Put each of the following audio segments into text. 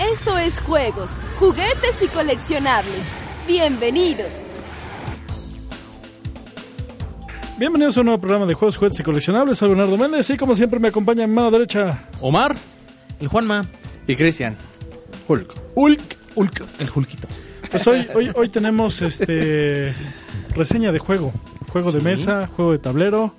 Esto es juegos, juguetes y coleccionables. Bienvenidos. Bienvenidos a un nuevo programa de juegos, juguetes y coleccionables. Soy Leonardo Méndez y como siempre me acompaña en mano derecha Omar, el Juanma, Y Cristian. Hulk. Hulk. Hulk, el Hulkito. Pues hoy, hoy, hoy tenemos este reseña de juego, juego de mesa, juego de tablero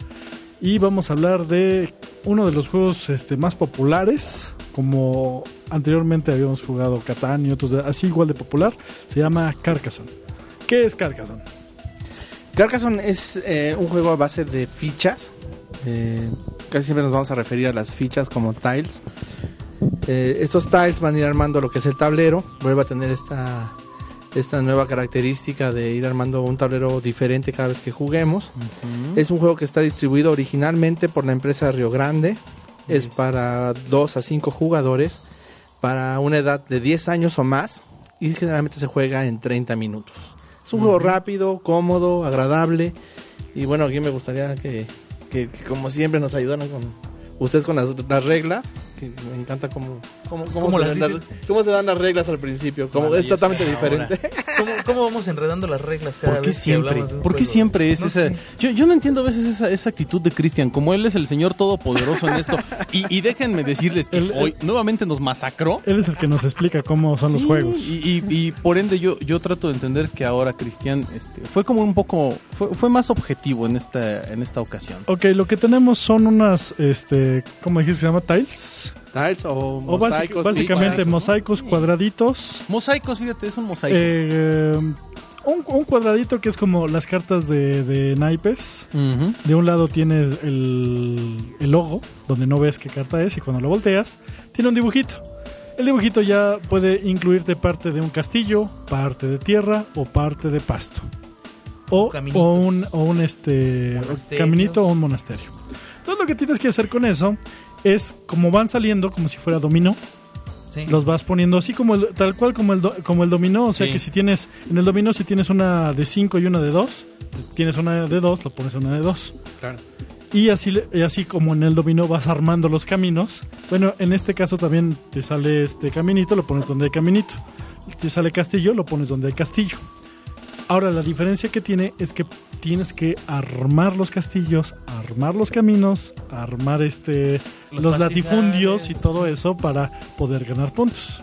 y vamos a hablar de uno de los juegos este, más populares, como anteriormente habíamos jugado Catán y otros de- así igual de popular, se llama Carcassonne. ¿Qué es Carcassonne? Carcassonne es eh, un juego a base de fichas. Eh, casi siempre nos vamos a referir a las fichas como tiles. Eh, estos tiles van a ir armando lo que es el tablero. Vuelve a tener esta, esta nueva característica de ir armando un tablero diferente cada vez que juguemos. Es un juego que está distribuido originalmente por la empresa Río Grande. Es para 2 a 5 jugadores, para una edad de 10 años o más, y generalmente se juega en 30 minutos. Es un juego rápido, cómodo, agradable, y bueno, aquí me gustaría que, que- que como siempre nos ayudaran con ustedes con las, las reglas, que me encanta cómo, cómo, cómo ¿Cómo se las dan las- cómo se dan las reglas al principio, como es totalmente diferente. ¿Cómo, cómo vamos enredando las reglas cada ¿Por qué vez que siempre? de un ¿Por qué juego? siempre es No esa? Yo, yo no entiendo a veces esa, esa actitud de Cristian, como él es el señor todopoderoso en esto. Y, y déjenme decirles que El- hoy nuevamente nos masacró. Él es el que nos explica cómo son los juegos. Y, y- y por ende yo, yo trato de entender que ahora Cristian este, fue como un poco, fue, fue más objetivo en esta, en esta ocasión. Ok, lo que tenemos son unas, este, ¿cómo dijiste? Se llama tiles. Tiles o O básic- mosaicos. básicamente mosaicos cuadraditos. Mosaicos, fíjate, es un mosaico. Eh, un, un cuadradito que es como las cartas de, de naipes. De un lado tienes el, el logo, donde no ves qué carta es, y cuando lo volteas, tiene un dibujito. El dibujito ya puede incluirte parte de un castillo, parte de tierra o parte de pasto. O, o un, o un este, caminito o un monasterio. Entonces lo que tienes que hacer con eso es, como van saliendo, como si fuera dominó, Sí. los vas poniendo así como el- tal cual como el, do- como el dominó. O sea Sí. que si tienes, en el dominó, si tienes una de 5 y una de 2, tienes una de 2, lo pones una de 2. Claro. Y así, y así como en el dominó vas armando los caminos. Bueno, en este caso también te sale este caminito, lo pones donde hay caminito. Te sale castillo, lo pones donde hay castillo. Ahora, la diferencia que tiene es que tienes que armar los castillos, armar los caminos, armar este Los latifundios y todo eso para poder ganar puntos.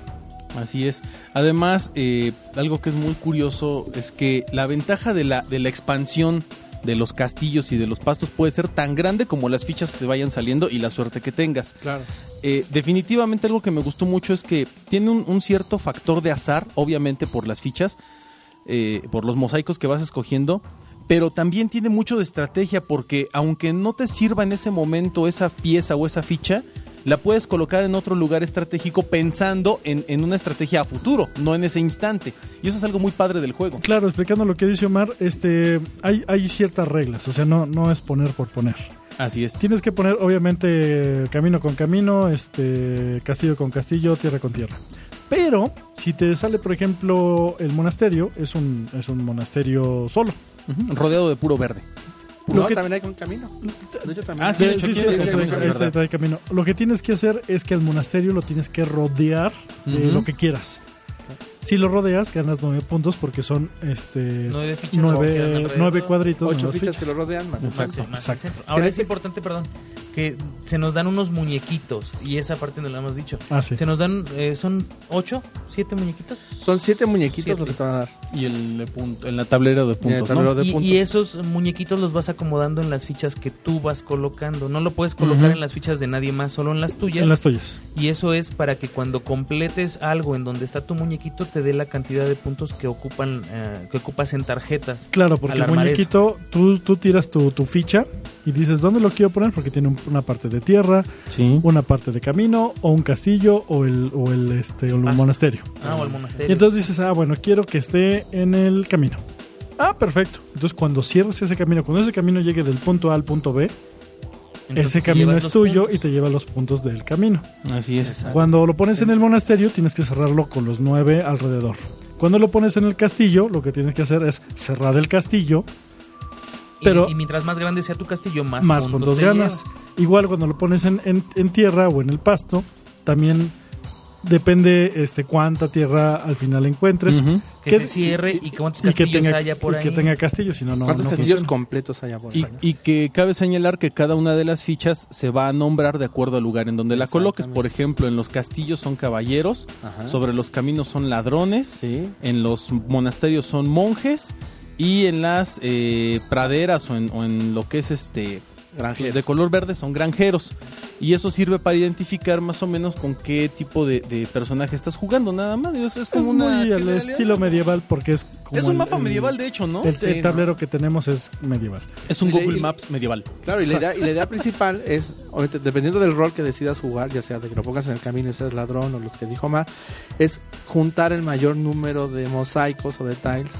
Así es. Además, eh, algo que es muy curioso es que la ventaja de la, de la expansión de los castillos y de los pastos puede ser tan grande como las fichas te vayan saliendo y la suerte que tengas. Claro. Eh, definitivamente algo que me gustó mucho es que tiene un, un cierto factor de azar, obviamente por las fichas, eh, por los mosaicos que vas escogiendo, pero también tiene mucho de estrategia porque aunque no te sirva en ese momento esa pieza o esa ficha, la puedes colocar en otro lugar estratégico pensando en, en una estrategia a futuro, no en ese instante. Y eso es algo muy padre del juego. Claro, explicando lo que dice Omar, este, hay, hay ciertas reglas, o sea, no, no es poner por poner. Así es. Tienes que poner, obviamente, camino con camino, este, castillo con castillo, tierra con tierra. Pero, si te sale, por ejemplo, el monasterio, es un, es un monasterio solo. Rodeado de puro verde. Lo No, que- también hay con camino. De hecho, también. Ah, sí, Sí, de hecho, sí, este camino, trae- camino. Lo que tienes que hacer es que el monasterio lo tienes que rodear de lo que quieras. Si lo rodeas, ganas nueve puntos porque son este Nueve fichas luego quedan nueve, alrededor. nueve cuadritos. Ocho nuevas fichas que lo rodean más. Exacto. Más- más exacto. Ahora es importante, perdón, que se nos dan unos muñequitos y esa parte no la hemos dicho. Ah, sí. Se nos dan, eh, son ocho, siete muñequitos. Son siete muñequitos Siete. lo que te van a dar. Y el de punto, en la tablera de puntos, tablero ¿no? de Y, puntos. y esos muñequitos los vas acomodando en las fichas que tú vas colocando. No lo puedes colocar en las fichas de nadie más, solo en las tuyas. En las tuyas. Y eso es para que cuando completes algo en donde está tu muñequito te dé la cantidad de puntos que ocupan eh, que ocupas en tarjetas. Claro, porque el muñequito, tú, tú tiras tu, tu ficha y dices, ¿dónde lo quiero poner? Porque tiene un- una parte de tierra, Sí. una parte de camino, o un castillo, o el, o el, este, o el monasterio. Ah, o al monasterio. Y entonces dices, ah, bueno, quiero que esté en el camino. Ah, perfecto. Entonces cuando cierres ese camino, cuando ese camino llegue del punto A al punto B, Entonces ese camino es tuyo puntos. y te lleva los puntos del camino. Así es. Exacto. Cuando lo pones en el monasterio, tienes que cerrarlo con los nueve alrededor. Cuando lo pones en el castillo, lo que tienes que hacer es cerrar el castillo, Y- pero- y, mientras más grande sea tu castillo, más, más puntos te ganas. llevas. Igual cuando lo pones en, en- en tierra o en el pasto, también depende este cuánta tierra al final encuentres. Ujú. Que Que- se cierre y cuántos y que castillos tenga, haya por y ahí. que tenga castillos, si no, no, ¿Cuántos no castillos funciona. completos hay por Y, ahí? y que cabe señalar que cada una de las fichas se va a nombrar de acuerdo al lugar en donde la coloques. Por ejemplo, en los castillos son caballeros, Ajá. sobre los caminos son ladrones, Sí. en los monasterios son monjes y en las eh, praderas o en, o en lo que es este Granjeros. de color verde son granjeros. Y eso sirve para identificar más o menos con qué tipo de, de personaje estás jugando, nada más. Es, es Es como una muy al estilo medieval porque es como Es un el- mapa el- medieval, de hecho, ¿no? El, Sí, el ¿no? tablero que tenemos es medieval. Es un Google y- Maps medieval. Claro, y la, idea, y la idea principal es, obviamente, dependiendo del rol que decidas jugar, ya sea de que lo pongas en el camino y seas ladrón o los que dijo Mar, es juntar el mayor número de mosaicos o de tiles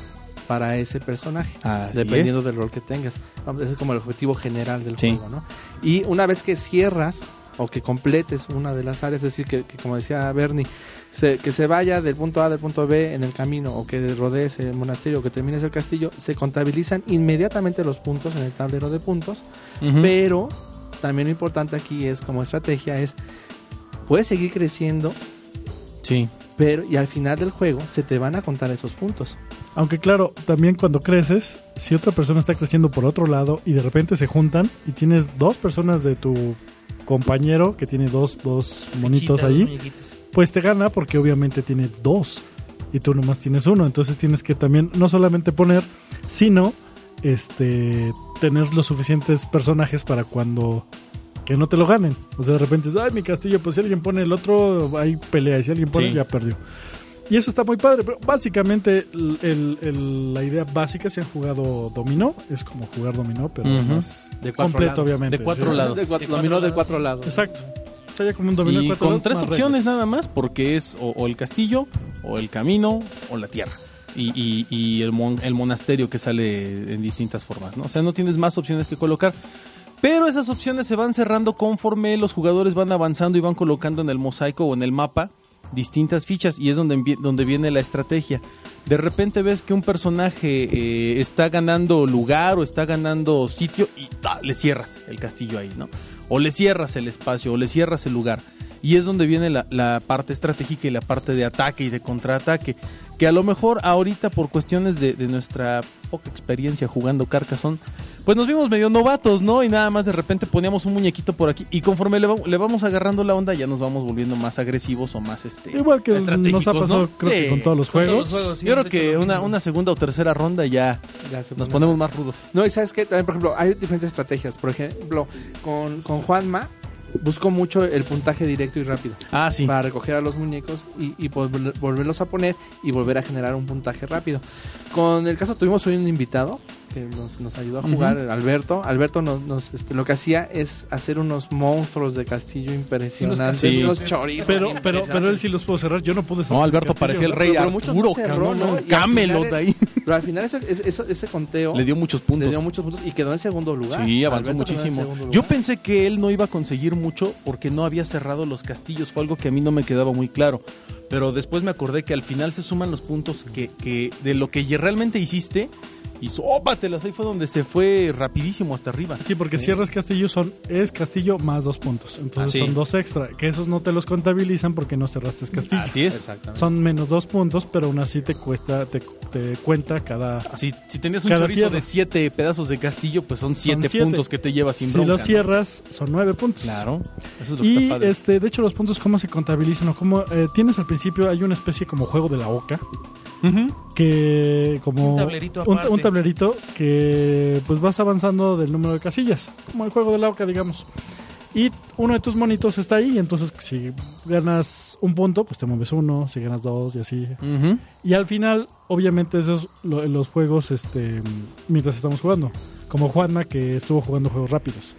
para ese personaje, Así dependiendo del rol que tengas. Ese es como el objetivo general del Sí. juego, ¿no? Y una vez que cierras o que completes una de las áreas, es decir, que, que como decía Bernie, se- que se vaya del punto A del punto B en el camino o que rodees el monasterio o que termines el castillo, se contabilizan inmediatamente los puntos en el tablero de puntos Ujú. pero también lo importante aquí es como estrategia es puedes seguir creciendo, Sí. pero y al final del juego se te van a contar esos puntos. Aunque claro, también cuando creces, si otra persona está creciendo por otro lado y de repente se juntan y tienes dos personas de tu compañero que tiene dos, dos monitos muñequitos. pues te gana porque obviamente tiene dos y tú nomás tienes uno. Entonces tienes que también no solamente poner, sino este tener los suficientes personajes para cuando que no te lo ganen. O sea, de repente es, ay, mi castillo, pues si alguien pone el otro, hay pelea. Y si alguien pone, Sí. ya perdió. Y eso está muy padre, pero básicamente el- el- el- la idea básica, si han jugado dominó, es como jugar dominó, pero Ujú. más De cuatro completo, lados. obviamente. De cuatro sí. lados. De cuatro, De dominó de cuatro lados. Exacto. Como un dominó de Y cuatro con lados, tres opciones reglas. nada más, porque es o, o el castillo, o el camino, o la tierra. Y, y- y el, mon- el monasterio que sale en distintas formas, ¿no? O sea, no tienes más opciones que colocar. Pero esas opciones se van cerrando conforme los jugadores van avanzando y van colocando en el mosaico o en el mapa distintas fichas y es donde, donde viene la estrategia. De repente ves que un personaje eh, está ganando lugar o está ganando sitio y le cierras el castillo ahí, ¿no? O le cierras el espacio o le cierras el lugar. Y es donde viene la, la parte estratégica y la parte de ataque y de contraataque. Que a lo mejor ahorita por cuestiones de, de nuestra poca experiencia jugando Carcassonne, pues nos vimos medio novatos, ¿no? Y nada más de repente poníamos un muñequito por aquí. Y conforme le, va- le vamos agarrando la onda, ya nos vamos volviendo más agresivos o más este. Igual que nos ha pasado, ¿no? creo Sí, que con todos los Con todos juegos. los juegos, sí, Yo creo que una, una segunda o tercera ronda ya Ya se nos pone- ponemos más rudos. No, y sabes que también, por ejemplo, hay diferentes estrategias. Por ejemplo, con, con Juanma busco mucho el puntaje directo y rápido Ah, sí. para recoger a los muñecos y, y vol- volverlos a poner y volver a generar un puntaje rápido. Con el caso tuvimos hoy un invitado que nos, nos ayudó a jugar, Alberto. Alberto nos, nos, este, lo que hacía es hacer unos monstruos de castillo impresionantes, Sí. unos chorizos. Pero, pero, pero él sí los pudo cerrar. Yo no pude cerrar. No, Alberto castillo. parecía el rey Pero- pero Arturo, no cerró, cabrón, ¿no? ahí. Pero al final ese, ese, ese- ese conteo Le dio muchos le puntos. dio muchos puntos y quedó en segundo lugar. Sí, avanzó Alberto muchísimo. Yo pensé que él no iba a conseguir mucho porque no había cerrado los castillos. Fue algo que a mí no me quedaba muy claro. Pero después me acordé que al final se suman los puntos que, que de lo que realmente hiciste. Y sópatelas, ahí fue donde se fue rapidísimo hasta arriba. Sí, porque cierras castillo son es castillo más dos puntos. Entonces Ah, sí. son dos extra. Que esos no te los contabilizan porque no cerraste castillo. Así es. Son menos dos puntos, pero aún así te cuesta, te, te cuenta cada. Si, si tenías un chorizo tierra. de siete pedazos de castillo, pues son siete, siete. puntos que te llevas sin si bronca. los ¿no? cierras, son nueve puntos. Claro, eso es lo que Y está padre. este, de hecho, los puntos, ¿cómo se contabilizan? O cómo, eh, tienes al principio, hay una especie como juego de la oca. Que como Un tablerito un, aparte. un tablerito que pues vas avanzando del número de casillas como el juego de la oca digamos. Y uno de tus monitos está ahí entonces si ganas un punto pues te mueves uno si ganas dos y así. Ujú. y al final obviamente esos lo- los juegos este mientras estamos jugando. Como Juanma que estuvo jugando juegos rápidos.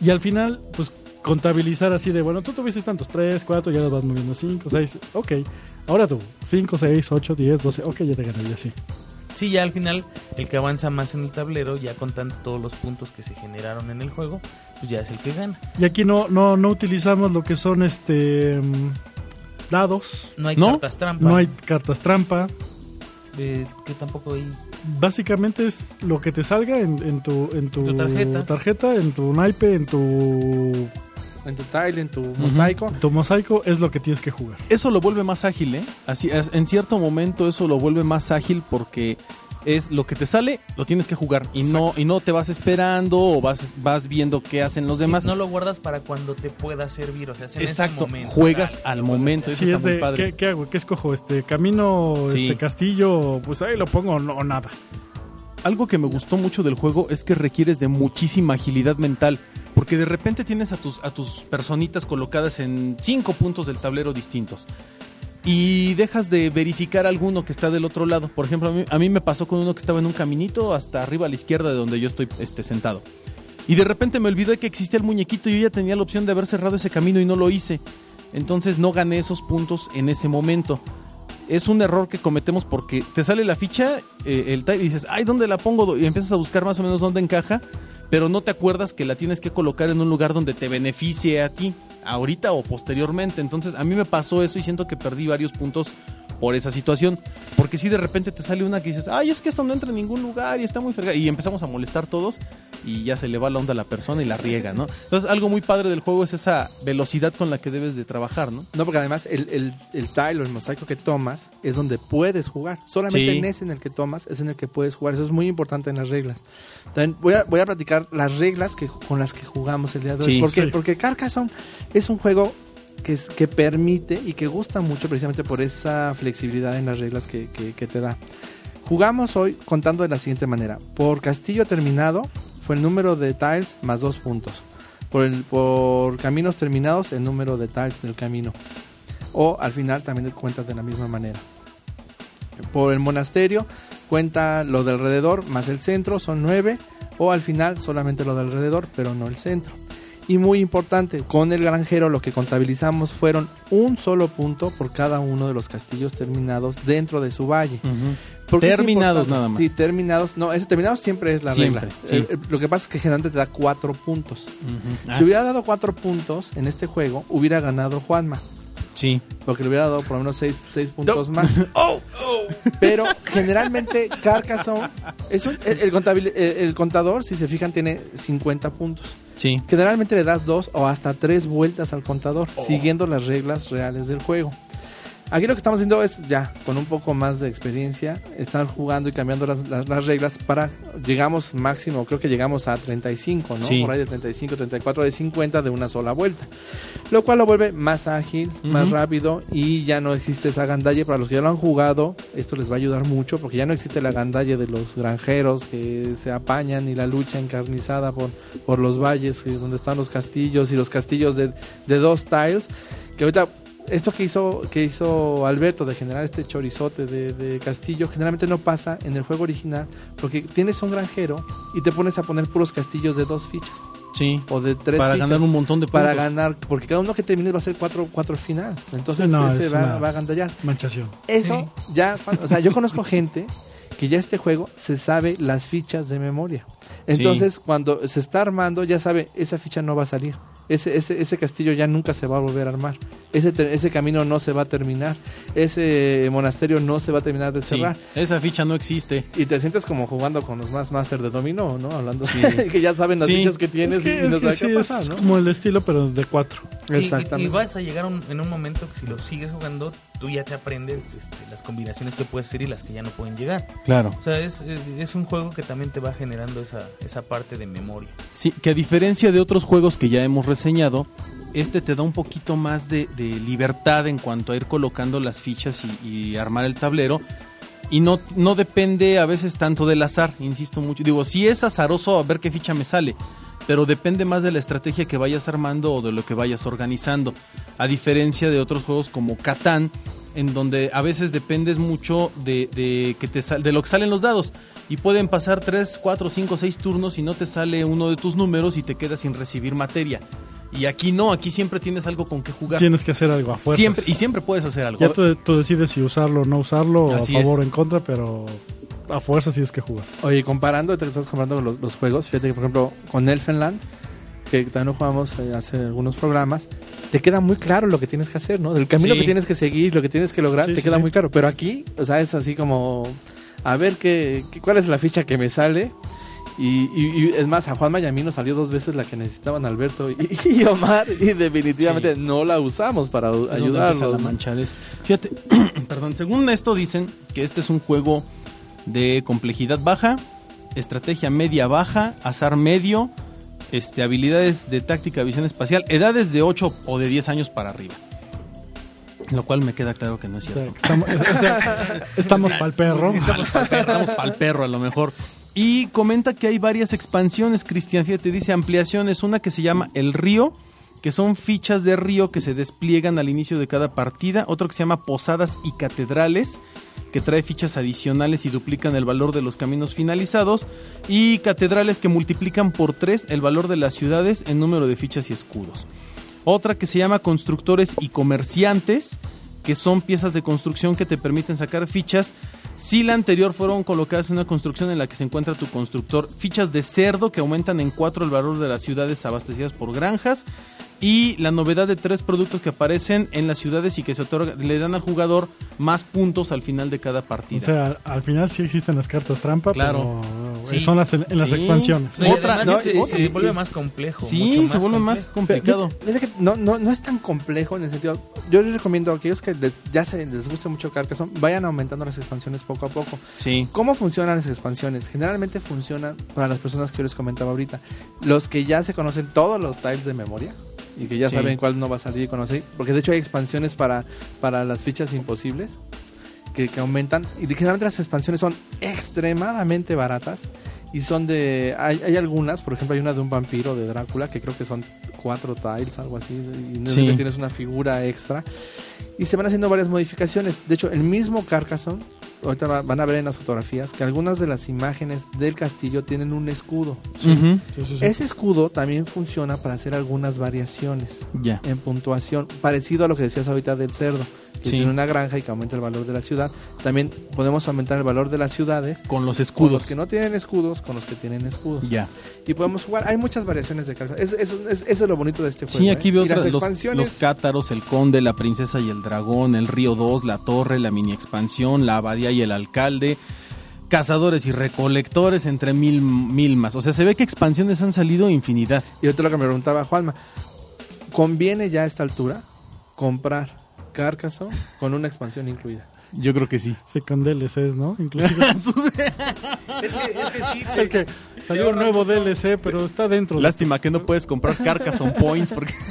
Y al final pues contabilizar así de bueno tú tuviste tantos tres cuatro ya los vas moviendo cinco seis ok ahora tú cinco seis ocho diez doce ok ya te gané y así Sí, ya al final, el que avanza más en el tablero, ya contando todos los puntos que se generaron en el juego, pues ya es el que gana. Y aquí no, no, no utilizamos lo que son este mm, dados, No hay ¿No? cartas trampa. no hay cartas trampa. eh, que tampoco hay. Básicamente es lo que te salga en, en tu, en tu, Tu tarjeta. en tu naipe, en tu en tu tile, en tu mosaico. Tu mosaico es lo que tienes que jugar. Eso lo vuelve más ágil, ¿eh? Así, es- en cierto momento eso lo vuelve más ágil porque es lo que te sale, lo tienes que jugar y no y no te vas esperando o vas vas viendo qué hacen los demás. Sí, no lo guardas para cuando te pueda servir, o sea, es en ese Exacto, momento. juegas Claro, al momento. Eso Si está es muy de, padre. ¿qué, qué hago? ¿Qué escojo? Este, ¿Camino, Sí. este castillo? Pues ahí lo pongo o no, o nada. Algo que me gustó mucho del juego es que requieres de muchísima agilidad mental. Porque de repente tienes a tus, a tus personitas colocadas en cinco puntos del tablero distintos. Y dejas de verificar alguno que está del otro lado. Por ejemplo, a mí, a mí me pasó con uno que estaba en un caminito hasta arriba a la izquierda de donde yo estoy este, sentado. Y de repente me olvidé que existía el muñequito y yo ya tenía la opción de haber cerrado ese camino y no lo hice. Entonces no gané esos puntos en ese momento. Es un error que cometemos porque te sale la ficha, eh, el tile, y dices, ay, ¿dónde la pongo? Y empiezas a buscar más o menos dónde encaja, pero no te acuerdas que la tienes que colocar en un lugar donde te beneficie a ti, ahorita o posteriormente. Entonces a mí me pasó eso y siento que perdí varios puntos por esa situación. Porque si de repente te sale una que dices, ay, es que esto no entra en ningún lugar y está muy fregado. Y empezamos a molestar todos y ya se le va la onda a la persona y la riega, ¿no? Entonces algo muy padre del juego es esa velocidad con la que debes de trabajar, ¿no? No, porque además el, el, el tile o el mosaico que tomas es donde puedes jugar. Solamente Sí. en ese en el que tomas es en el que puedes jugar. Eso es muy importante en las reglas. También voy a, voy a platicar las reglas que, con las que jugamos el día de hoy. Sí. porque, Sí. porque Carcassonne es un juego que, es- que permite y que gusta mucho precisamente por esa flexibilidad en las reglas que, que- que te da. Jugamos hoy contando de la siguiente manera. Por castillo terminado fue el número de tiles más dos puntos. Por, caminos terminados el número de tiles del camino. O al final también cuentas de la misma manera. Por el monasterio cuenta lo de alrededor más el centro, son nueve. O al final solamente lo de alrededor, pero no el centro. Y muy importante, con el granjero lo que contabilizamos fueron un solo punto por cada uno de los castillos terminados dentro de su valle. ¿Por qué Terminados nada más. Sí, terminados. No, ese terminados siempre es la Siempre, regla. sí. Eh, lo que pasa es que generalmente te da cuatro puntos. Si hubiera dado cuatro puntos en este juego, hubiera ganado Juanma. Sí. Porque le hubiera dado por lo menos seis, seis puntos más. Pero generalmente Carcassonne es un- el, el contabil- el- el contador, si se fijan, tiene 50 puntos. Sí. Generalmente le das dos o hasta tres vueltas al contador, siguiendo las reglas reales del juego. Aquí lo que estamos haciendo es ya, con un poco más de experiencia, estar jugando y cambiando las, las- las reglas para, llegamos máximo, creo que llegamos a 35, ¿no? Sí. Por ahí de 35, 34, de 50 de una sola vuelta. Lo cual lo vuelve más ágil, más rápido y ya no existe esa gandalle. Para los que ya lo han jugado, esto les va a ayudar mucho porque ya no existe la gandalle de los granjeros que se apañan y la lucha encarnizada por, por los valles donde están los castillos y los castillos de, de dos tiles. Que ahorita esto que hizo, que hizo Alberto de generar este chorizote de, de castillo, generalmente no pasa en el juego original porque tienes un granjero y te pones a poner puros castillos de dos fichas Sí. o de tres Para fichas ganar un montón de puntos. para ganar, porque cada uno que termine va a ser cuatro, cuatro final. Entonces Sí, no, ese es va, a gandallar. Manchación. Eso ya, o sea, yo conozco gente que ya este juego se sabe las fichas de memoria. Entonces, cuando se está armando, ya sabe, esa ficha no va a salir. Ese, ese, ese castillo ya nunca se va a volver a armar. Ese, ese camino no se va a terminar. Ese monasterio no se va a terminar de Sí. cerrar. Esa ficha no existe. Y te sientes como jugando con los más máster de dominó, ¿no? Hablando Sí. que ya saben las Sí. fichas que tienes Es que, y no saben sí, qué es pasa, ¿no? como el estilo, pero de cuatro. Sí, y- Exactamente. Y, vas a llegar un- en un momento que si lo sigues jugando, tú ya te aprendes este, las combinaciones que puedes hacer y las que ya no pueden llegar. Claro. O sea, es, es, es un juego que también te va generando esa, esa parte de memoria. Sí, que a diferencia de otros juegos que ya hemos reseñado, este te da un poquito más de, libertad en cuanto a ir colocando las fichas y, y armar el tablero. Y no, no depende a veces tanto del azar, insisto mucho. Digo, si es azaroso a ver qué ficha me sale, pero depende más de la estrategia que vayas armando o de lo que vayas organizando. A diferencia de otros juegos como Catán, en donde a veces dependes mucho de, de que te sal- de lo que salen los dados. Y pueden pasar 3, 4, 5, 6 turnos y no te sale uno de tus números y te quedas sin recibir materia. Y aquí no, aquí siempre tienes algo con que jugar. Tienes que hacer algo a fuerza. Siempre, y siempre puedes hacer algo. Ya tú, tú decides si usarlo o no usarlo, Así a favor es. o en contra, pero a fuerza tienes que jugar. Oye, comparando, que estás comparando los, los juegos, fíjate que por ejemplo con Elfenland, que también lo jugamos eh, hace algunos programas, te queda muy claro lo que tienes que hacer, ¿no? Del camino Sí. que tienes que seguir, lo que tienes que lograr, Sí, te sí, queda sí. muy claro. Pero aquí, o sea, es así como, a ver qué, qué- cuál es la ficha que me sale Y, y- y es más, a Juan mí nos salió dos veces la que necesitaban Alberto y, y Omar y definitivamente no la usamos para Es ayudarlos. la ¿no? manchadez. Fíjate, perdón, según esto dicen que este es un juego de complejidad baja, estrategia media baja, azar medio, este, habilidades de táctica, visión espacial, edades de 8 o de 10 años para arriba. Lo cual me queda claro que no es cierto. estamos, o sea, estamos pa'l perro. Estamos para el perro a lo mejor. Y comenta que hay varias expansiones, Cristian. Fíjate, dice ampliaciones. Una que se llama El Río, que son fichas de río que se despliegan al inicio de cada partida. Otro que se llama Posadas y Catedrales, que trae fichas adicionales y duplican el valor de los caminos finalizados. Y catedrales que multiplican por 3 el valor de las ciudades en número de fichas y escudos. Otra que se llama Constructores y Comerciantes, que son piezas de construcción que te permiten sacar fichas. Si la anterior fueron colocadas en una construcción en la que se encuentra tu constructor, fichas de cerdo que aumentan en 4 el valor de las ciudades abastecidas por granjas. Y la novedad de tres productos que aparecen en las ciudades y que se otorga, le dan al jugador más puntos al final de cada O partida. sea, al final sí existen las cartas trampa, Claro. pero Sí. son las en, en las Sí. expansiones. No, Otra- no, se, vuelve más complejo. sí, mucho se vuelve más complicado. Que no, no, no es tan complejo en el sentido. Yo les recomiendo a aquellos que les- ya se les guste mucho Carcassonne, vayan aumentando las expansiones poco a poco. Sí. ¿Cómo funcionan las expansiones? Generalmente funcionan para las personas que yo les comentaba ahorita. Los que ya se conocen todos los tiles de memoria y que ya Sí. saben cuál no va a salir y conocer. Porque de hecho hay expansiones para, para las fichas imposibles que, que aumentan. Y generalmente las expansiones son extremadamente baratas. Y son de. Hay, hay algunas, por ejemplo, hay una de un vampiro de Drácula que creo que son cuatro tiles, algo así. Y no Sí. tienes una figura extra. Y se van haciendo varias modificaciones. De hecho, el mismo Carcassonne, ahorita va- van a ver en las fotografías, que algunas de las imágenes del castillo tienen un escudo. Ujú. Sí, sí, sí. Ese escudo también funciona para hacer algunas variaciones Ya. en puntuación, parecido a lo que decías ahorita del cerdo, que Sí. tiene una granja y que aumenta el valor de la ciudad. También podemos aumentar el valor de las ciudades Con los con escudos. los que no tienen escudos, con los que tienen escudos. Ya. Y podemos jugar. Hay muchas variaciones de Carcassonne. Es, es- es- eso es lo bonito de este juego. Sí, aquí ¿eh? veo Y las expansiones. los cátaros, el conde, la princesa y el dragón, el río 2, la torre, la mini expansión, la abadía y el alcalde, cazadores y recolectores, entre mil, mil más. O sea, se ve que expansiones han salido infinidad. Y ahorita lo que me preguntaba Juanma, ¿conviene ya a esta altura comprar Carcassonne con una expansión incluida? Yo creo que sí. Sí, con DLCs, ¿no? Inclusive. Es que, es que sí. es que salió un nuevo DLC, pero está dentro. de- Lástima que no puedes comprar Carcassonne Points porque...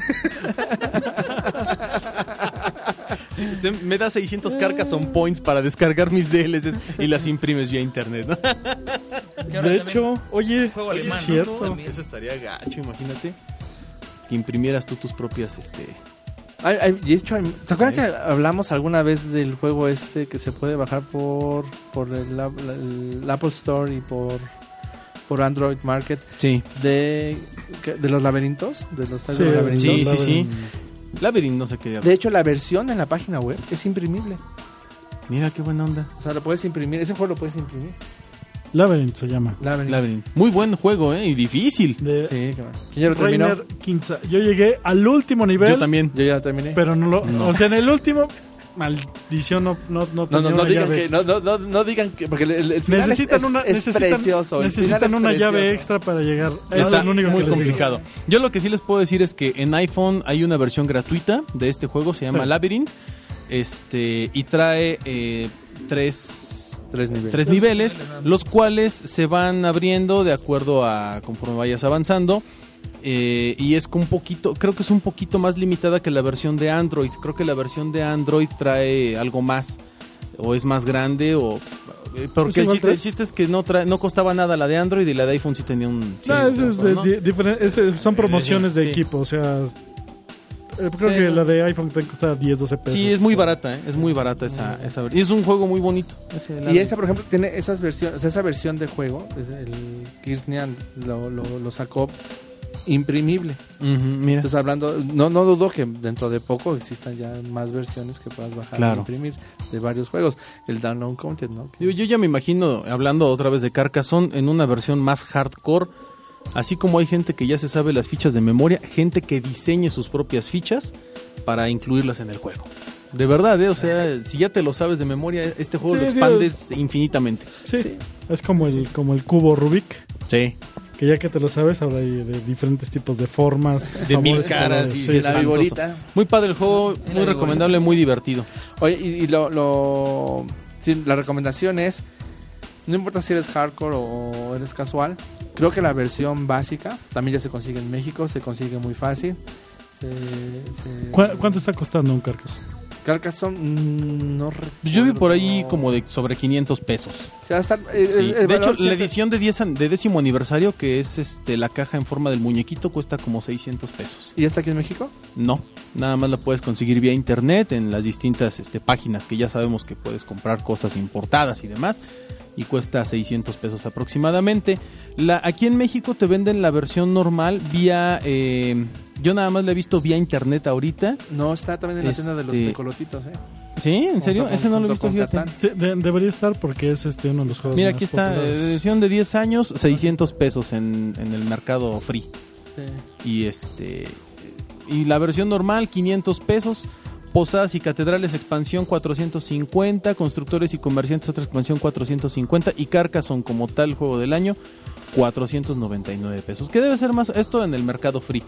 Sí, usted me da 600 Carcassonne Points para descargar mis DLCs y las imprimes vía internet. ¿no? De hecho, oye, Juego sí alemán, es ¿no? cierto. Eso estaría gacho, imagínate. Que imprimieras tú tus propias, este... De hecho, hay- ¿Se acuerdan que hablamos alguna vez del juego este que se puede bajar por, por el, App- el Apple Store y por, por Android Market Sí. de, de los laberintos? De los Sí, de laberintos. sí, sí, sí. Labyrinth no sé qué. De hecho, la versión en la página web es imprimible. Mira qué buena onda. O sea, lo puedes imprimir. Ese juego lo puedes imprimir. Labyrinth se llama. Labyrinth. Labyrinth. Muy buen juego, ¿eh? Y difícil. De Sí. ¿Quién ya lo terminó? Rainer Quinza. Yo llegué al último nivel, Yo también. Yo ya terminé. pero no lo. No. O sea, en el último, maldición, no, no, no, No, no, no digan llave que, no, no, no, no digan que, porque el, el final es- necesitan es, una, es necesitan, precioso. el necesitan final es una llave extra para llegar. Es Está lo único muy que les digo. complicado. Yo lo que sí les puedo decir es que en iPhone hay una versión gratuita de este juego, se llama Sí. Labyrinth. Este, y trae eh, tres, Tres niveles. tres niveles, los cuales se van abriendo de acuerdo a conforme vayas avanzando. eh, y es un poquito, creo que es un poquito más limitada que la versión de Android. Creo que la versión de Android trae algo más, o es más grande, o eh, porque el chiste, el tres. chiste es que no trae, no costaba nada la de Android y la de iPhone sí tenía un. sí, No, es, ¿no? eh, di- son promociones de Sí. equipo, o sea. Eh, creo Sí, que no. la de iPhone te cuesta 10, 12 pesos. Sí, es muy barata, ¿eh? es muy barata esa, esa versión. Y es un juego muy bonito. Y esa, por ejemplo, tiene esas versiones, o sea, esa versión de juego, es el Kirchnian lo, lo, lo sacó imprimible. Mira. Entonces, hablando, no, no dudo que dentro de poco existan ya más versiones que puedas bajar Claro. e imprimir de varios juegos. El Download Content, ¿no? Digo, yo ya me imagino, hablando otra vez de Carcassonne, en una versión más hardcore. Así como hay gente que ya se sabe las fichas de memoria, gente que diseñe sus propias fichas para incluirlas en el juego. De verdad, ¿eh? O sea, si ya te lo sabes de memoria, este juego Sí, lo expandes infinitamente. Sí, Sí. es como el, como el cubo Rubik, Sí. que ya que te lo sabes, ahora hay de diferentes tipos de formas. De mil caras colores. y Sí, de la viborita. Muy padre el juego, muy recomendable, muy divertido. Oye, y, y lo, lo- sí, la recomendación es, no importa si eres hardcore o eres casual, creo que la versión básica también ya se consigue en México, se consigue muy fácil. Se, se- ¿Cuá- ¿Cuánto está costando un Carcassonne? Carcassonne, mm, no recuerdo. Yo vi por ahí como de sobre 500 pesos. O sea, va a estar- el- Sí. el- el De hecho, la edición de, 10 an- de décimo aniversario, que es este la caja en forma del muñequito, cuesta como 600 pesos. ¿Y ya está aquí en México? No, nada más la puedes conseguir vía internet en las distintas este, páginas que ya sabemos que puedes comprar cosas importadas y demás. Y cuesta 600 pesos aproximadamente. La, aquí en México te venden la versión normal vía... eh, yo nada más la he visto vía internet ahorita. No, está también en la tienda de los Este- tecolotitos, ¿eh? ¿Sí? ¿En serio? Con- Ese no lo he visto, fíjate. Catán. Sí, de- debería estar porque es este uno de los juegos Mira, más aquí está, eh, populares. edición de 10 años, 600 pesos en, en el mercado free. Sí. Y este y la versión normal 500 pesos. Posadas y Catedrales expansión 450, Constructores y Comerciantes otra expansión 450 y Carcassonne como tal juego del año 499 pesos. Que debe ser más esto en el mercado free.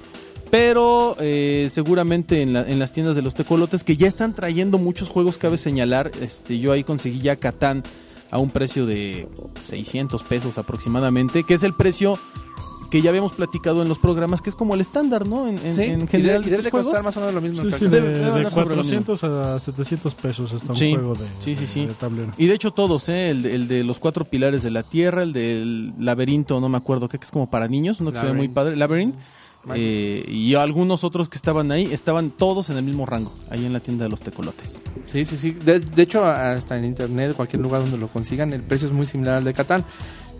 Pero eh, seguramente en, la- en las tiendas de los tecolotes que ya están trayendo muchos juegos, cabe señalar, este, yo ahí conseguí ya Catán a un precio de 600 pesos aproximadamente, que es el precio que ya habíamos platicado en los programas, que es como el estándar, ¿no? En, en- Sí, en general. debe, y de debe de estos costar más o menos lo mismo. Sí, sí, de, de andar sobre lo 400 a 700 pesos está un Sí, juego de, sí, sí, sí. de tablero. Y de hecho todos, ¿eh? El, de- el de los cuatro pilares de la tierra, el del laberinto, no me acuerdo, qué que es como para niños, uno que se ve muy padre, Labyrinth. Eh, y algunos otros que estaban ahí, estaban todos en el mismo rango, ahí en la tienda de los tecolotes. Sí, sí, sí. De, de hecho, hasta en internet, cualquier lugar donde lo consigan, el precio es muy similar al de Catán.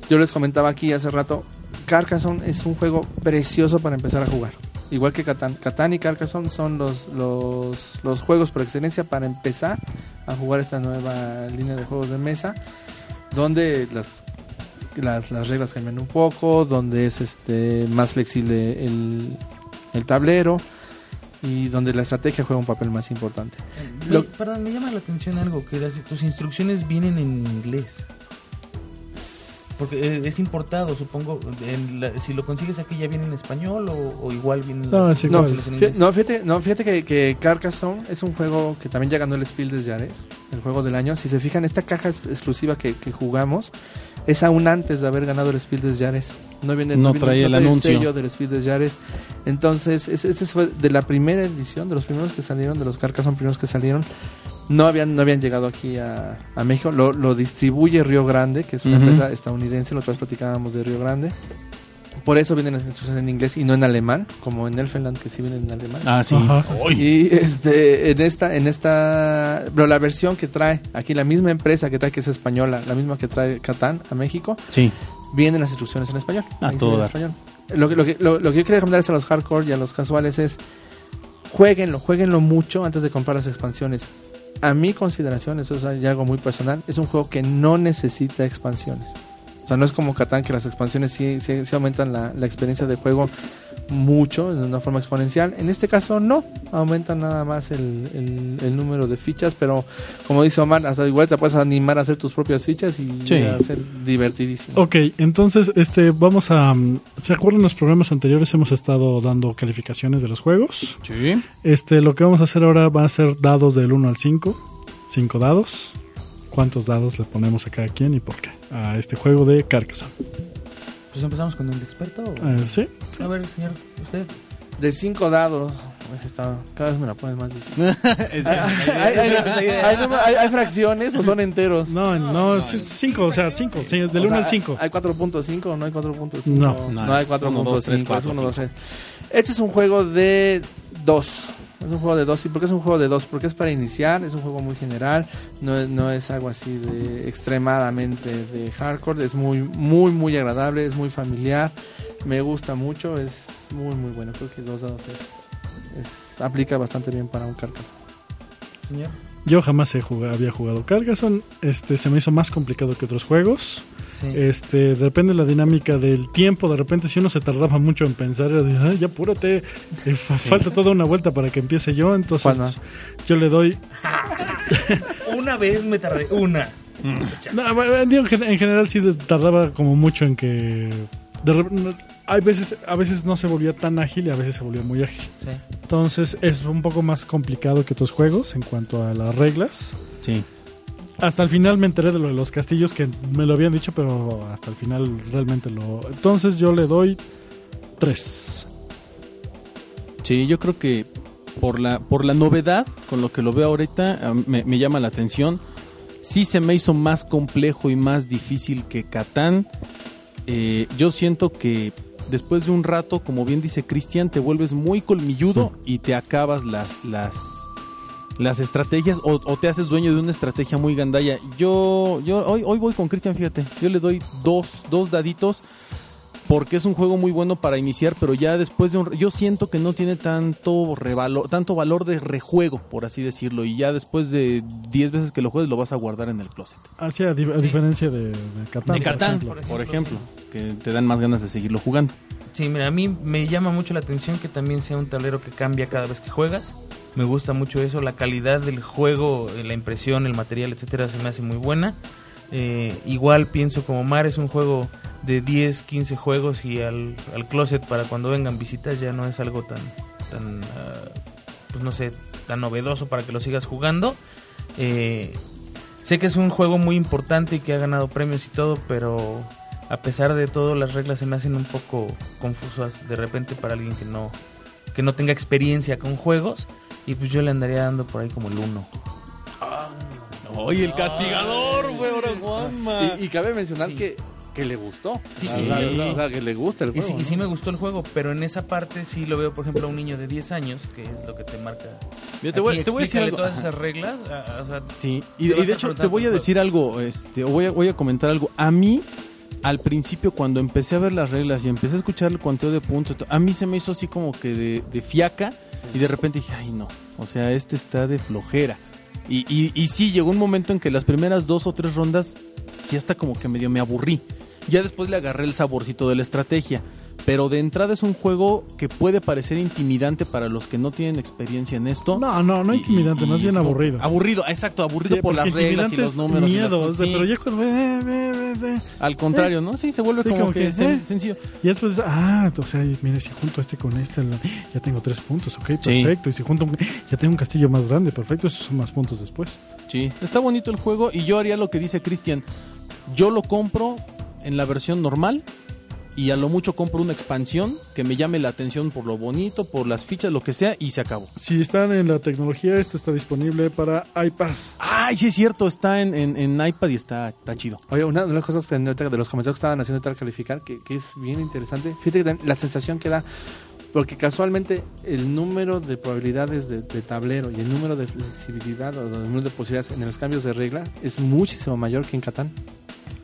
Yo les comentaba aquí hace rato, Carcassonne es un juego precioso para empezar a jugar. Igual que Catán. Catán y Carcassonne son los, los, los juegos por excelencia para empezar a jugar esta nueva línea de juegos de mesa, donde las, las, las reglas cambian un poco, donde es este más flexible el, el tablero y donde la estrategia juega un papel más importante. Me- Lo- perdón, me llama la atención algo, que las- tus instrucciones vienen en inglés. Porque eh, es importado, supongo. en la- si lo consigues aquí ya viene en español o, o igual viene en No, las instrucciones en inglés. No, fíjate, no, fíjate que, que Carcassonne es un juego que también ya ganó el Spiel des Jahres, el juego del año. Si se fijan, esta caja exclusiva que, que jugamos es aún antes de haber ganado el Spiel des Jahres. No viene No trae el anuncio. sello del Spiel des Jahres. Entonces, es- este fue de la primera edición, de los primeros que salieron, de los Carcassonne primeros que salieron. No habían, no habían llegado aquí a, a México. Lo, lo distribuye Río Grande, que es una empresa estadounidense. Nosotros platicábamos de Río Grande. Por eso vienen las instrucciones en inglés y no en alemán, como en Elfenland, que sí vienen en alemán. Ah, sí. Ajá. Y este, en esta, en esta, pero la versión que trae aquí la misma empresa que trae que es española, la misma que trae Catán a México, Sí. vienen las instrucciones en español. A Ahí sí todo en dar. español. Lo, que- lo, que, lo, lo que yo quiero recomendarles a los hardcore y a los casuales es jueguenlo, jueguenlo mucho antes de comprar las expansiones. A mi consideración, eso es algo muy personal, es un juego que no necesita expansiones. O sea, no es como Catán que las expansiones sí, sí- sí aumentan la, la experiencia de juego mucho, de una forma exponencial. En este caso no, aumentan nada más el, el- el número de fichas, pero como dice Omar, hasta igual te puedes animar a hacer tus propias fichas y Sí. a ser divertidísimo. Ok, entonces este vamos a... mm, ¿Se acuerdan los programas anteriores? Hemos estado dando calificaciones de los juegos. Sí. Este, lo que vamos a hacer ahora va a ser dados del 1 al 5. 5 dados. ¿Cuántos dados le ponemos a cada quien y por qué? A este juego de Carcassonne. Pues empezamos con el experto. o- Eh, ¿Sí? A ver, señor, usted. De cinco dados, ese está- cada vez me la pones más difícil. ¿Hay, hay- hay hay- hay fracciones o son enteros? No, no, 5, o sea, 5. Sí, del O 1 sea, al 5. ¿Hay 4.5 o no hay 4.5? No. no hay dos, tres, 4.5, es cuatro, 1, 2, cinco. 3. Este es un juego de 2. Es un juego de 2. ¿Y por qué es un juego de 2? Porque es para iniciar, es un juego muy general, no es, no es algo así de extremadamente de hardcore, es muy, muy, muy agradable, es muy familiar, me gusta mucho, es muy, muy bueno. Creo que 2 dados es, es- aplica bastante bien para un carcaso. Señor. Yo jamás he jugado, había jugado Carcassonne. Este, se me hizo más complicado que otros juegos. Sí. Este, depende de la dinámica del tiempo. De repente, si uno se tardaba mucho en pensar, era de, "Ay, ya apúrate, eh, fa- falta toda una vuelta para que empiece yo. Entonces, yo le doy. Una vez me tardé, una. No, digo que en general sí tardaba como mucho en que. de no- hay veces, a veces no se volvía tan ágil y a veces se volvía muy ágil. Sí. Entonces es un poco más complicado que otros juegos en cuanto a las reglas. Sí. Hasta el final me enteré de lo de los castillos que me lo habían dicho, pero hasta el final realmente lo... Entonces yo le doy tres. Sí, yo creo que por la, por la novedad, con lo que lo veo ahorita, ah, me, me llama la atención. Sí se me hizo más complejo y más difícil que Catán. Eh, yo siento que después de un rato, como bien dice Cristian, te vuelves muy colmilludo y te acabas las, las, las estrategias o, o te haces dueño de una estrategia muy gandalla. Yo, yo hoy, hoy voy con Cristian, fíjate, yo le doy dos, dos daditos porque es un juego muy bueno para iniciar, pero ya después de un... Yo siento que no tiene tanto, revalo- tanto valor de rejuego, por así decirlo, y ya después de 10 veces que lo juegues lo vas a guardar en el closet. Así a, di- a diferencia de, de Catán. de por Catán, ejemplo. por ejemplo, que te dan más ganas de seguirlo jugando. Sí, mira, a mí me llama mucho la atención que también sea un tablero que cambia cada vez que juegas. Me gusta mucho eso, la calidad del juego, eh, la impresión, el material, etcétera, se me hace muy buena. Eh, igual pienso como Mar es un juego de 10, 15 juegos y al, al closet para cuando vengan visitas ya no es algo tan, tan ah, pues no sé, tan novedoso para que lo sigas jugando. Eh, sé que es un juego muy importante y que ha ganado premios y todo, pero a pesar de todo las reglas se me hacen un poco confusas de repente para alguien que no que no tenga experiencia con juegos y pues yo le andaría dando por ahí como el 1. Oye, el castigador, güey, ahora Juanma. Y, y cabe mencionar Sí. que, que le gustó. Sí, o, y sea, sí. o sea, que le gusta el Y juego. sí, y sí ¿no? me gustó el juego, pero en esa parte sí lo veo, por ejemplo, a un niño de 10 años, que es lo que te marca. Mira, te voy, Aquí, te voy a decir explícale algo. todas Ajá. esas reglas. ah, o sea, Sí, Te y, vas y a de hecho te voy a tu decir algo, este, o voy a, voy a comentar algo. A mí, al principio, cuando empecé a ver las reglas y empecé a escuchar el conteo de puntos, to- a mí se me hizo así como que de, de fiaca y de repente dije, ay no, o sea, este está de flojera. Y, y, sí, llegó un momento en que las primeras dos o tres rondas, sí hasta como que medio me aburrí. Ya después le agarré el saborcito de la estrategia. Pero de entrada es un juego que puede parecer intimidante para los que no tienen experiencia en esto. No, no, no Y- intimidante, y- más bien aburrido. Aburrido, exacto, aburrido Sí, por las reglas y los números. y las Miedo, o sea, Sí, pero ya cuando Al contrario, ¿no? Sí, se vuelve Sí, como, como que, sen- eh. sencillo. Y después, ah, o sea, mire, si junto este con este, ya tengo tres puntos, ok, perfecto. Y si junto, un- ya tengo un castillo más grande, perfecto, esos son más puntos después. Sí, está bonito el juego y yo haría lo que dice Cristian. Yo lo compro en la versión normal y a lo mucho compro una expansión que me llame la atención por lo bonito, por las fichas, lo que sea y se acabó. Si están en la tecnología, esto está disponible para iPad. Ay, sí es cierto, está en, en- en iPad y está, está chido. Oye, una de las cosas que de los comentarios que estaban haciendo ahorita al calificar, que, que es bien interesante, fíjate que también la sensación que da, porque casualmente el número de probabilidades de, de tablero y el número de flexibilidad o el número de posibilidades en los cambios de regla es muchísimo mayor que en Catán.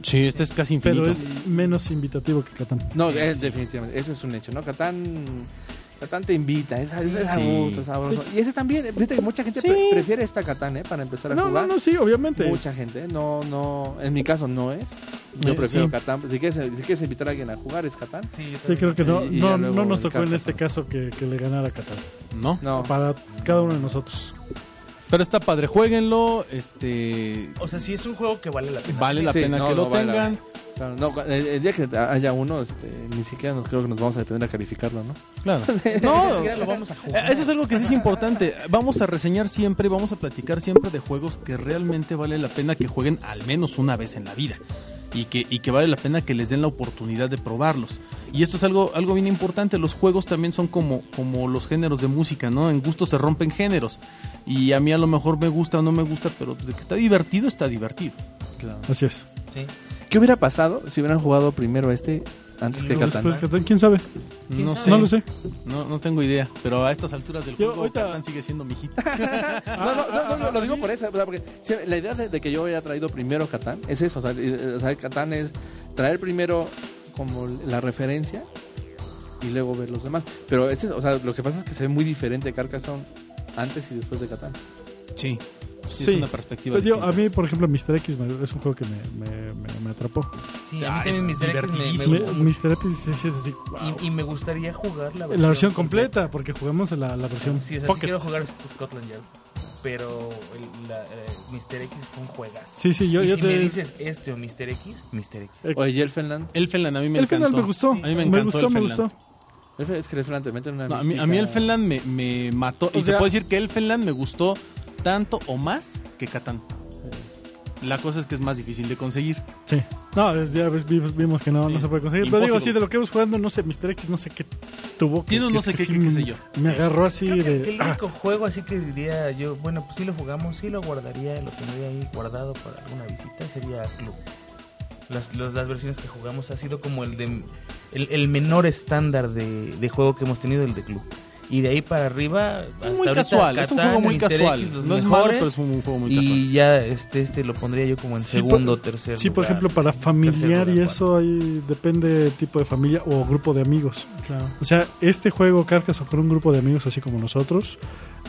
Sí, este es casi infinito. Pero es menos invitativo que Catán. No, es definitivamente, eso es un hecho, ¿no? Catán, Catán te invita, es, es, es a gusto, sabroso. Y ese también, fíjate que mucha gente Sí. pre- prefiere esta Catán, ¿eh? Para empezar a No, no, jugar. no, sí, obviamente. Mucha gente, no, no, en mi caso no es. Yo Eh, prefiero sí. Catán. Si quieres, si quieres invitar a alguien a jugar, es Catán. Sí, creo que no, Y- no, no nos tocó en este caso que, que le ganara Catán. ¿No? No, Para cada uno de nosotros. Pero está padre, jueguenlo, este O sea, sí es un juego que vale la pena. vale la Sí, pena no, que no, lo vale tengan. claro, no, el, el día que haya uno, este, ni siquiera nos creo que nos vamos a detener a calificarlo, ¿no? Claro. No, siquiera lo vamos a jugar. Eh, Eso es algo que sí es importante. Vamos a reseñar siempre, vamos a platicar siempre de juegos que realmente vale la pena que jueguen al menos una vez en la vida. Y que, y que vale la pena que les den la oportunidad de probarlos. Y esto es algo, algo bien importante. Los juegos también son como, como los géneros de música, ¿no? En gusto se rompen géneros. Y a mí a lo mejor me gusta o no me gusta, pero pues de que está divertido, está divertido. Claro. Así es. Sí. ¿Qué hubiera pasado si hubieran jugado primero este antes que Catán? después Catán, ¿quién sabe? ¿Quién No sabe? sé. No lo sé. No, no tengo idea. Pero a estas alturas del Yo juego, ahorita- Catán sigue siendo mijita. No, no, no, no, no, lo digo por eso, o sea, porque si- la idea de, de que yo haya traído primero Catán es eso, o sea, eh, o sea, Catán es traer primero como la referencia y luego ver los demás. Pero este, o sea, lo que pasa es que se ve muy diferente Carcassonne antes y después de Catán. Sí. Sí, es una perspectiva Pues, digo, distinta. a mí, por ejemplo, Mr. X me- es un juego que me, me, me- me atrapó. Sí, a mí también es Mr. X me-. Mr. X sí, sí es así. wow. Y, y me gustaría jugar la versión, la versión completa, porque jugamos la, la versión Sí, o sea, sí quiero jugar Sc- Scotland Yard. Pero el, la, eh, Mr. X fue un juegazo. Sí, sí, yo, y yo si te... me dices este o Mr. X, Mr. X. Oye, ¿y Elfenland? Elfenland a mí me el final encantó. me gustó. A mí me me encantó gustó, me Elfenland. gustó. Es que Elfenland te mete en una No, a, mí, a mí Elfenland me, me mató. O y se sea- puede decir que Elfenland me gustó tanto o más que Catán. La cosa es que es más difícil de conseguir. Sí. No, ya ves, vimos, vimos que no, Sí. no se puede conseguir. Pero digo, así de lo que hemos jugando, no sé, Mr. X, no sé qué tuvo. que- Tiene no sé que qué, sí qué- qué me- sé yo. Me agarró así Creo de... que el ah, único juego así que diría yo, bueno, pues sí lo jugamos, sí lo guardaría, lo tendría ahí guardado para alguna visita, sería Club. Las, los- las versiones que jugamos ha sido como el de el, el menor estándar de, de juego que hemos tenido, el de Club. Y de ahí para arriba, hasta muy ahorita, casual, es un juego muy casual. X, los no es malo, mejores, pero es un juego muy casual. Y ya este, este lo pondría yo como en Sí, segundo o por- tercer Sí, por ejemplo, para familiar lugar, y eso ahí depende tipo de familia o grupo de amigos. Claro. O sea, este juego Carcassonne con un grupo de amigos así como nosotros,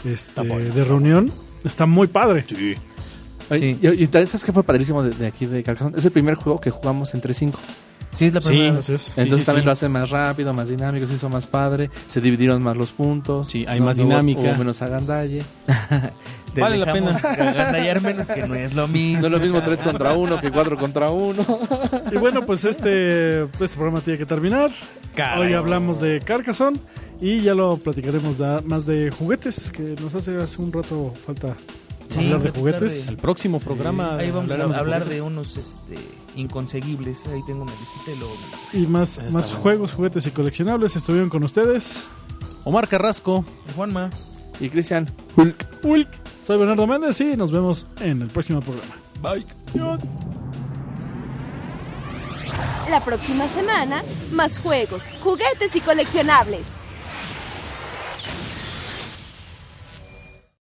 este, bueno. de reunión, está muy padre. Oye, Sí. Y, y tal- ¿sabes qué fue padrísimo de, de aquí de Carcassonne? Es el primer juego que jugamos entre cinco. Sí, es la Sí, primera vez. así es. Entonces sí, también sí. lo hace más rápido, más dinámico, se hizo más padre, se dividieron más los puntos. Sí, hay más dinámica. Hubo menos agandalle. Te Vale la pena. agandallar menos, que no es lo mismo. No es lo mismo 3 contra 1 que 4 contra 1. Y bueno, pues este, este programa tiene que terminar. Caray. Hoy hablamos de Carcassonne y ya lo platicaremos da- más de juguetes, que nos hace hace un rato falta Sí, hablar de juguetes. El próximo programa Ahí vamos a hablar de unos este, inconseguibles. Ahí tengo una listita y luego me la- Y más, Está más juegos, juguetes y coleccionables estuvieron con ustedes. Omar Carrasco. Juanma. Y Cristian, Ulk. Soy Bernardo Méndez y nos vemos en el próximo programa. Bye. La próxima semana, más juegos, juguetes y coleccionables.